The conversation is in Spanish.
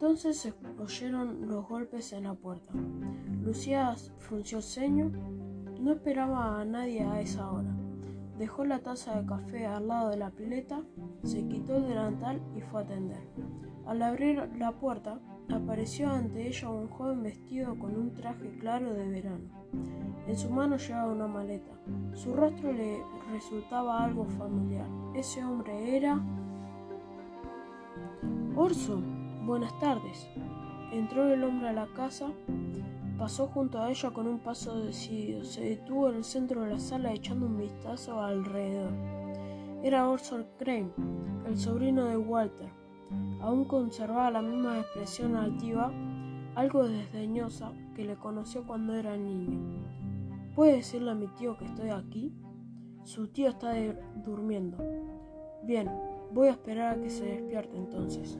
Entonces se oyeron los golpes en la puerta. Lucía frunció el ceño. No esperaba a nadie a esa hora. Dejó la taza de café al lado de la pileta, se quitó el delantal y fue a atender. Al abrir la puerta, apareció ante ella un joven vestido con un traje claro de verano. En su mano llevaba una maleta. Su rostro le resultaba algo familiar. Ese hombre era... Orso, buenas tardes. Entró el hombre a la casa, pasó junto a ella con un paso decidido, se detuvo en el centro de la sala echando un vistazo alrededor. Era Orson Crane, el sobrino de Walter. Aún conservaba la misma expresión altiva, algo desdeñosa, que le conoció cuando era niño. ¿Puede decirle a mi tío que estoy aquí? Su tío está durmiendo. Bien, voy a esperar a que se despierte entonces.